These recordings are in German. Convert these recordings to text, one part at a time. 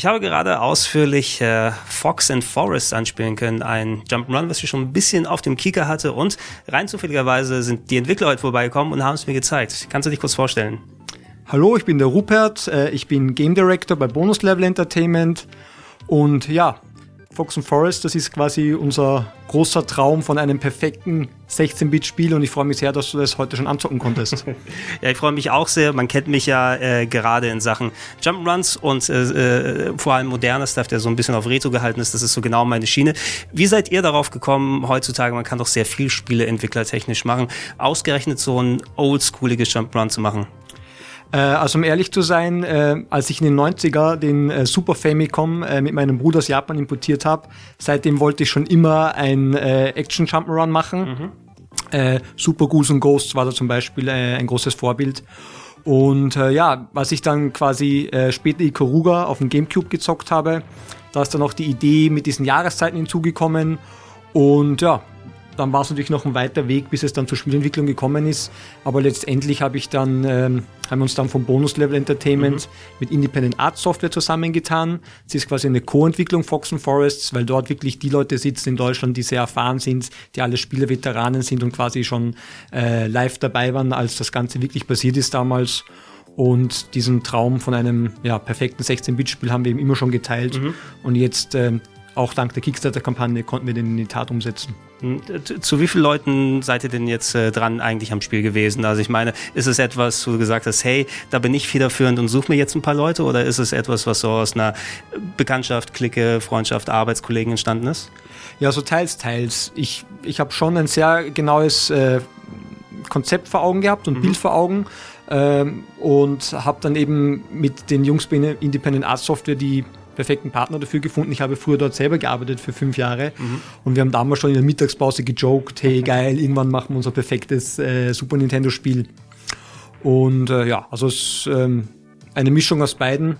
Ich habe gerade ausführlich äh, Fox and Forest anspielen können, ein Jump'n'Run, was ich schon ein bisschen auf dem Kieker hatte und rein zufälligerweise sind die Entwickler heute vorbeigekommen und haben es mir gezeigt. Kannst du dich kurz vorstellen? Hallo, ich bin der Rupert, äh, ich bin Game Director bei Bonus Level Entertainment und ja, Fox and Forest, das ist quasi unser großer Traum von einem perfekten 16-Bit-Spiel und ich freue mich sehr, dass du das heute schon anzocken konntest. ja, ich freue mich auch sehr. Man kennt mich ja äh, gerade in Sachen Jump'n'Runs und äh, äh, vor allem moderner Stuff, der so ein bisschen auf Retro gehalten ist. Das ist so genau meine Schiene. Wie seid ihr darauf gekommen? Heutzutage, man kann doch sehr viel Spiele entwicklertechnisch machen. Ausgerechnet so ein oldschooliges Jump'n'Run zu machen. Äh, also um ehrlich zu sein, äh, als ich in den 90er den äh, Super Famicom äh, mit meinem Bruder aus Japan importiert habe, seitdem wollte ich schon immer ein äh, Action Jump'n'Run machen. Mhm. Äh, Super Goose und Ghosts war da zum Beispiel äh, ein großes Vorbild. Und äh, ja, was ich dann quasi äh, später Ikaruga auf dem Gamecube gezockt habe, da ist dann auch die Idee mit diesen Jahreszeiten hinzugekommen. Und ja, dann war es natürlich noch ein weiter Weg, bis es dann zur Spielentwicklung gekommen ist. Aber letztendlich habe ich dann, ähm, haben wir uns dann vom Bonus Level Entertainment mhm. mit Independent Art Software zusammengetan. Es ist quasi eine Co-Entwicklung Fox and Forests, weil dort wirklich die Leute sitzen in Deutschland, die sehr erfahren sind, die alle Spielerveteranen sind und quasi schon äh, live dabei waren, als das Ganze wirklich passiert ist damals. Und diesen Traum von einem ja, perfekten 16-Bit-Spiel haben wir eben immer schon geteilt. Mhm. Und jetzt äh, auch dank der Kickstarter-Kampagne konnten wir den in die Tat umsetzen. Hm, zu wie vielen Leuten seid ihr denn jetzt äh, dran eigentlich am Spiel gewesen? Also ich meine, ist es etwas, wo du gesagt hast, hey, da bin ich federführend und suche mir jetzt ein paar Leute oder ist es etwas, was so aus einer Bekanntschaft, Clique, Freundschaft, Arbeitskollegen entstanden ist? Ja, so teils, teils. Ich, ich habe schon ein sehr genaues äh, Konzept vor Augen gehabt und mhm. Bild vor Augen ähm, und habe dann eben mit den Jungs bei Independent Art Software die perfekten Partner dafür gefunden. Ich habe früher dort selber gearbeitet für fünf Jahre mhm. und wir haben damals schon in der Mittagspause gejoked, hey geil, irgendwann machen wir unser perfektes äh, Super Nintendo Spiel. Und äh, ja, also es ist ähm, eine Mischung aus beiden.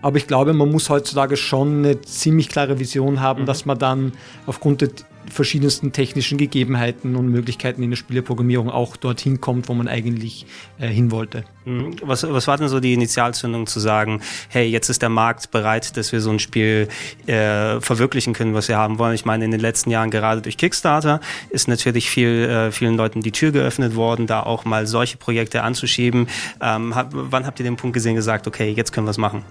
Aber ich glaube, man muss heutzutage schon eine ziemlich klare Vision haben, mhm. dass man dann aufgrund der verschiedensten technischen Gegebenheiten und Möglichkeiten in der Spieleprogrammierung auch dorthin kommt, wo man eigentlich äh, hin wollte. Mhm. Was, was war denn so die Initialzündung zu sagen, hey, jetzt ist der Markt bereit, dass wir so ein Spiel äh, verwirklichen können, was wir haben wollen? Ich meine, in den letzten Jahren gerade durch Kickstarter ist natürlich viel, äh, vielen Leuten die Tür geöffnet worden, da auch mal solche Projekte anzuschieben. Ähm, hab, wann habt ihr den Punkt gesehen, gesagt, okay, jetzt können wir es machen?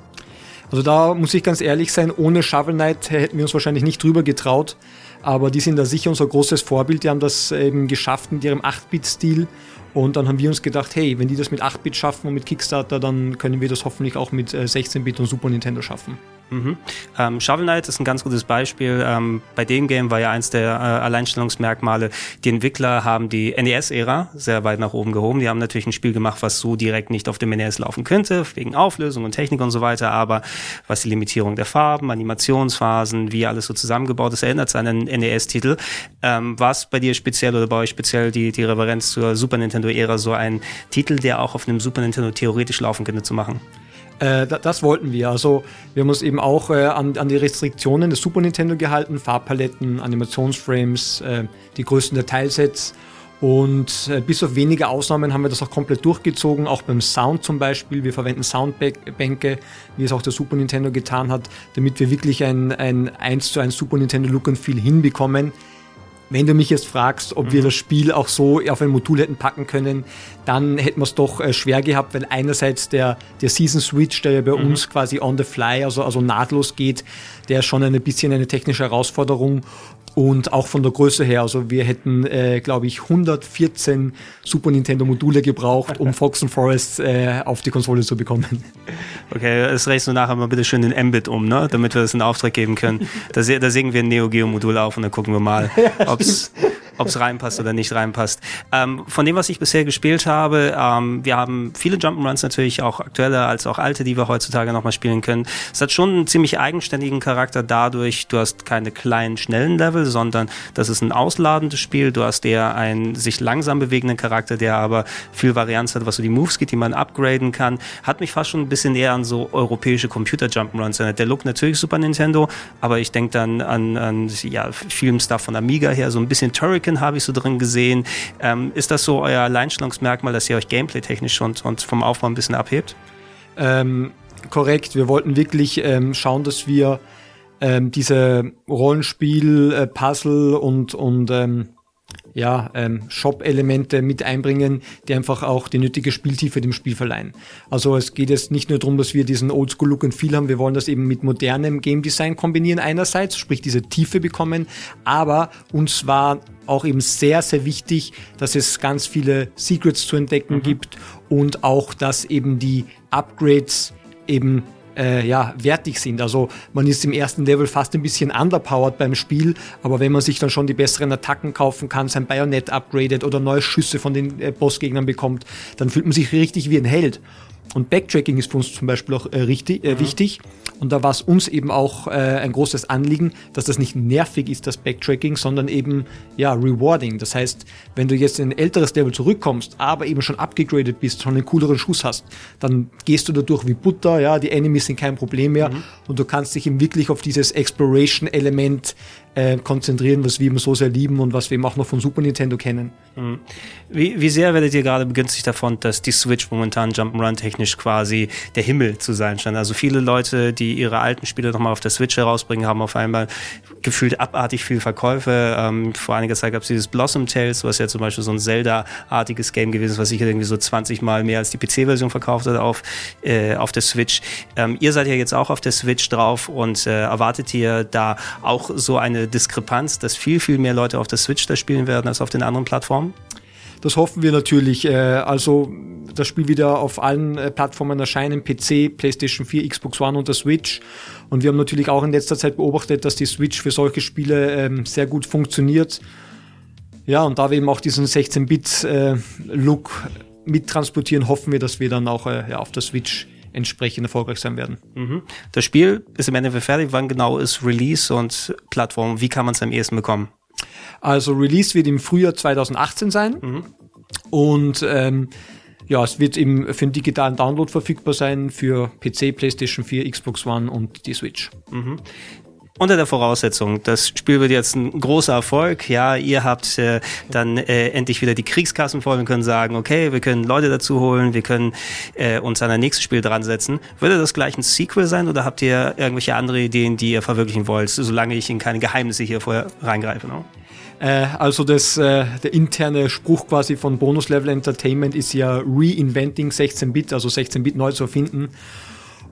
Also da muss ich ganz ehrlich sein, ohne Shovel Knight hätten wir uns wahrscheinlich nicht drüber getraut. Aber die sind da sicher unser großes Vorbild. Die haben das eben geschafft in ihrem 8-Bit-Stil. Und dann haben wir uns gedacht, hey, wenn die das mit 8-Bit schaffen und mit Kickstarter, dann können wir das hoffentlich auch mit 16-Bit äh, und Super Nintendo schaffen. Mhm. Ähm, Shovel Knight ist ein ganz gutes Beispiel. Ähm, bei dem Game war ja eins der äh, Alleinstellungsmerkmale, die Entwickler haben die NES-Ära sehr weit nach oben gehoben. Die haben natürlich ein Spiel gemacht, was so direkt nicht auf dem NES laufen könnte, wegen Auflösung und Technik und so weiter, aber was die Limitierung der Farben, Animationsphasen, wie alles so zusammengebaut ist, erinnert an einen NES-Titel. Ähm, war es bei dir speziell oder bei euch speziell die, die Referenz zur Super Nintendo-Ära so ein Titel, der auch auf einem Super Nintendo theoretisch laufen könnte zu machen? Äh, das wollten wir. Also wir haben uns eben auch äh, an, an, die Restriktionen des Super Nintendo gehalten, Farbpaletten, Animationsframes, äh, die größten Detailsets. Und äh, bis auf wenige Ausnahmen haben wir das auch komplett durchgezogen, auch beim Sound zum Beispiel. Wir verwenden Soundbänke, wie es auch der Super Nintendo getan hat, damit wir wirklich ein, ein 1 zu 1 Super Nintendo Look and Feel hinbekommen. Wenn du mich jetzt fragst, ob mhm. wir das Spiel auch so auf ein Modul hätten packen können, dann hätten wir es doch äh, schwer gehabt, weil einerseits der, der Season Switch, der ja bei mhm. uns quasi on the fly, also, also nahtlos geht, der ist schon ein bisschen eine technische Herausforderung und auch von der Größe her, also wir hätten, äh, glaube ich, 114 Super Nintendo Module gebraucht, um Fox and Forest äh, auf die Konsole zu bekommen. Okay, es reichst du nachher mal bitte schön den Mbit um, ne? damit wir das in Auftrag geben können. Da, da sägen wir ein Neo Geo Modul auf und dann gucken wir mal, ob es ob es reinpasst oder nicht reinpasst. Ähm, von dem, was ich bisher gespielt habe, ähm, wir haben viele Jump'n'Runs natürlich, auch aktuelle als auch alte, die wir heutzutage nochmal spielen können. Es hat schon einen ziemlich eigenständigen Charakter dadurch, du hast keine kleinen, schnellen Level, sondern das ist ein ausladendes Spiel. Du hast eher einen sich langsam bewegenden Charakter, der aber viel Varianz hat, was so die Moves geht, die man upgraden kann. Hat mich fast schon ein bisschen eher an so europäische Computer-Jump'n'Runs erinnert. Der Look natürlich Super Nintendo, aber ich denke dann an, an ja, Stuff von Amiga her, so ein bisschen Turrican American habe ich so drin gesehen. Ähm, ist das so euer Alleinstellungsmerkmal, dass ihr euch gameplay-technisch und, und vom Aufbau ein bisschen abhebt? Ähm, Korrekt, wir wollten wirklich ähm, schauen, dass wir ähm, diese Rollenspiel, äh, Puzzle und, und ähm, ja, ähm, Shop-Elemente mit einbringen, die einfach auch die nötige Spieltiefe dem Spiel verleihen. Also es geht jetzt nicht nur darum, dass wir diesen Oldschool-Look und Feel haben, wir wollen das eben mit modernem Game Design kombinieren einerseits, sprich diese Tiefe bekommen, aber uns war auch eben sehr, sehr wichtig, dass es ganz viele Secrets zu entdecken mhm. gibt und auch, dass eben die Upgrades eben äh, ja, wertig sind. Also man ist im ersten Level fast ein bisschen underpowered beim Spiel, aber wenn man sich dann schon die besseren Attacken kaufen kann, sein Bayonet upgradet oder neue Schüsse von den äh, Bossgegnern bekommt, dann fühlt man sich richtig wie ein Held. Und Backtracking ist für uns zum Beispiel auch äh, richtig, äh, mhm. wichtig. Und da war es uns eben auch äh, ein großes Anliegen, dass das nicht nervig ist, das Backtracking, sondern eben ja rewarding. Das heißt, wenn du jetzt in ein älteres Level zurückkommst, aber eben schon abgegradet bist, schon einen cooleren Schuss hast, dann gehst du dadurch wie Butter, ja, die Enemies sind kein Problem mehr mhm. und du kannst dich eben wirklich auf dieses Exploration-Element äh, konzentrieren, was wir eben so sehr lieben und was wir eben auch noch von Super Nintendo kennen. Mhm. Wie, wie sehr werdet ihr gerade begünstigt davon, dass die Switch momentan Jump'n'Run technisch quasi der Himmel zu sein scheint? Also viele Leute, die ihre alten Spiele nochmal auf der Switch herausbringen, haben auf einmal gefühlt abartig viel Verkäufe. Ähm, vor einiger Zeit gab es dieses Blossom Tales, was ja zum Beispiel so ein Zelda-artiges Game gewesen ist, was sicher irgendwie so 20 Mal mehr als die PC-Version verkauft hat auf, äh, auf der Switch. Ähm, ihr seid ja jetzt auch auf der Switch drauf und äh, erwartet ihr da auch so eine Diskrepanz, dass viel, viel mehr Leute auf der Switch da spielen werden als auf den anderen Plattformen? Das hoffen wir natürlich. Äh, also das Spiel wieder auf allen äh, Plattformen erscheinen, PC, PlayStation 4, Xbox One und der Switch. Und wir haben natürlich auch in letzter Zeit beobachtet, dass die Switch für solche Spiele ähm, sehr gut funktioniert. Ja, und da wir eben auch diesen 16-Bit-Look äh, mittransportieren, hoffen wir, dass wir dann auch auf der Switch entsprechend erfolgreich sein werden. Mhm. Das Spiel ist im Endeffekt fertig. Wann genau ist Release und Plattform? Wie kann man es am ehesten bekommen? Also Release wird im Frühjahr 2018 sein. Mhm. Und ähm, ja, es wird im, für den digitalen Download verfügbar sein für PC, PlayStation 4, Xbox One und die Switch. Mhm unter der Voraussetzung, das Spiel wird jetzt ein großer Erfolg, ja, ihr habt äh, dann äh, endlich wieder die Kriegskassen voll und können sagen, okay, wir können Leute dazu holen, wir können äh, uns an ein nächstes Spiel dran setzen. Würde das gleich ein Sequel sein oder habt ihr irgendwelche andere Ideen, die ihr verwirklichen wollt, solange ich in keine Geheimnisse hier vorher reingreife? No? Äh, also das, äh, der interne Spruch quasi von Bonus Level Entertainment ist ja Reinventing 16-Bit, also 16-Bit neu zu erfinden.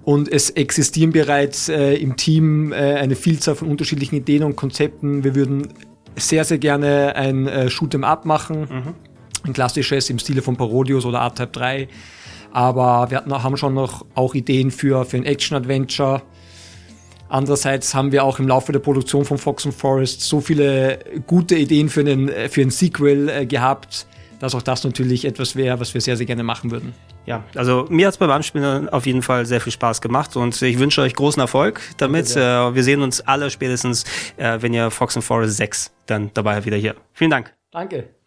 Und es existieren bereits äh, im Team äh, eine Vielzahl von unterschiedlichen Ideen und Konzepten. Wir würden sehr, sehr gerne ein äh, Shoot'em Up machen. Mhm. Ein klassisches im Stile von Parodius oder R-Type 3. Aber wir hatten, haben schon noch auch Ideen für, für ein Action-Adventure. Andererseits haben wir auch im Laufe der Produktion von Fox and Forest so viele gute Ideen für einen, für ein Sequel äh, gehabt, dass auch das natürlich etwas wäre, was wir sehr, sehr gerne machen würden. Ja, also mir hat es beim Anspielen auf jeden Fall sehr viel Spaß gemacht und ich wünsche euch großen Erfolg damit. Äh, wir sehen uns alle spätestens, äh, wenn ihr Fox and Forest 6 dann dabei wieder hier. Vielen Dank. Danke.